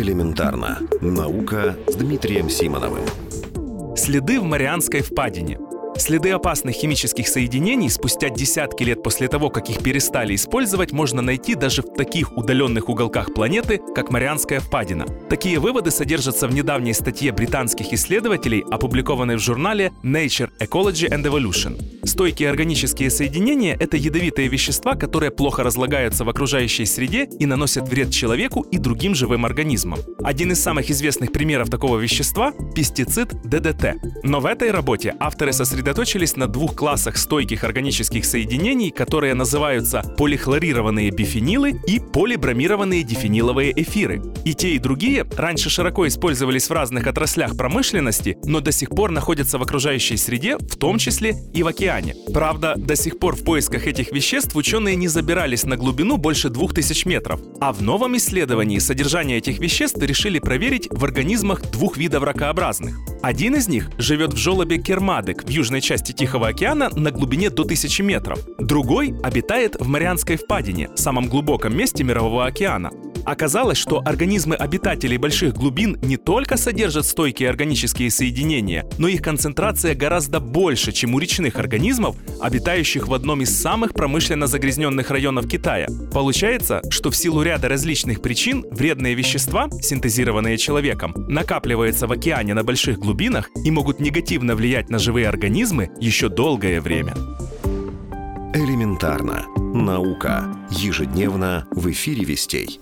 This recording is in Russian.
Элементарно. Наука с Дмитрием Симоновым. Следы в Марианской впадине – Следы опасных химических соединений спустя десятки лет после того, как их перестали использовать, можно найти даже в таких удаленных уголках планеты, как Марианская впадина. Такие выводы содержатся в недавней статье британских исследователей, опубликованной в журнале Nature Ecology and Evolution. Стойкие органические соединения — это ядовитые вещества, которые плохо разлагаются в окружающей среде и наносят вред человеку и другим живым организмам. Один из самых известных примеров такого вещества — пестицид ДДТ. Но в этой работе авторы сосредоточились на двух классах стойких органических соединений, которые называются полихлорированные бифенилы и полибромированные дифениловые эфиры. И те, и другие раньше широко использовались в разных отраслях промышленности, но до сих пор находятся в окружающей среде, в том числе и в океане. Правда, до сих пор в поисках этих веществ ученые не забирались на глубину больше 2000 метров. А в новом исследовании содержание этих веществ решили проверить в организмах двух видов ракообразных. Один из них живет в желобе кермадек в южной части Тихого океана на глубине до 1000 метров. Другой обитает в Марианской впадине, самом глубоком месте Мирового океана. Оказалось, что организмы обитателей больших глубин не только содержат стойкие органические соединения, но их концентрация гораздо больше, чем у речных организмов, обитающих в одном из самых промышленно загрязненных районов Китая. Получается, что в силу ряда различных причин вредные вещества, синтезированные человеком, накапливаются в океане на больших глубинах и могут негативно влиять на живые организмы еще долгое время. Элементарно. Наука. Ежедневно в эфире вестей.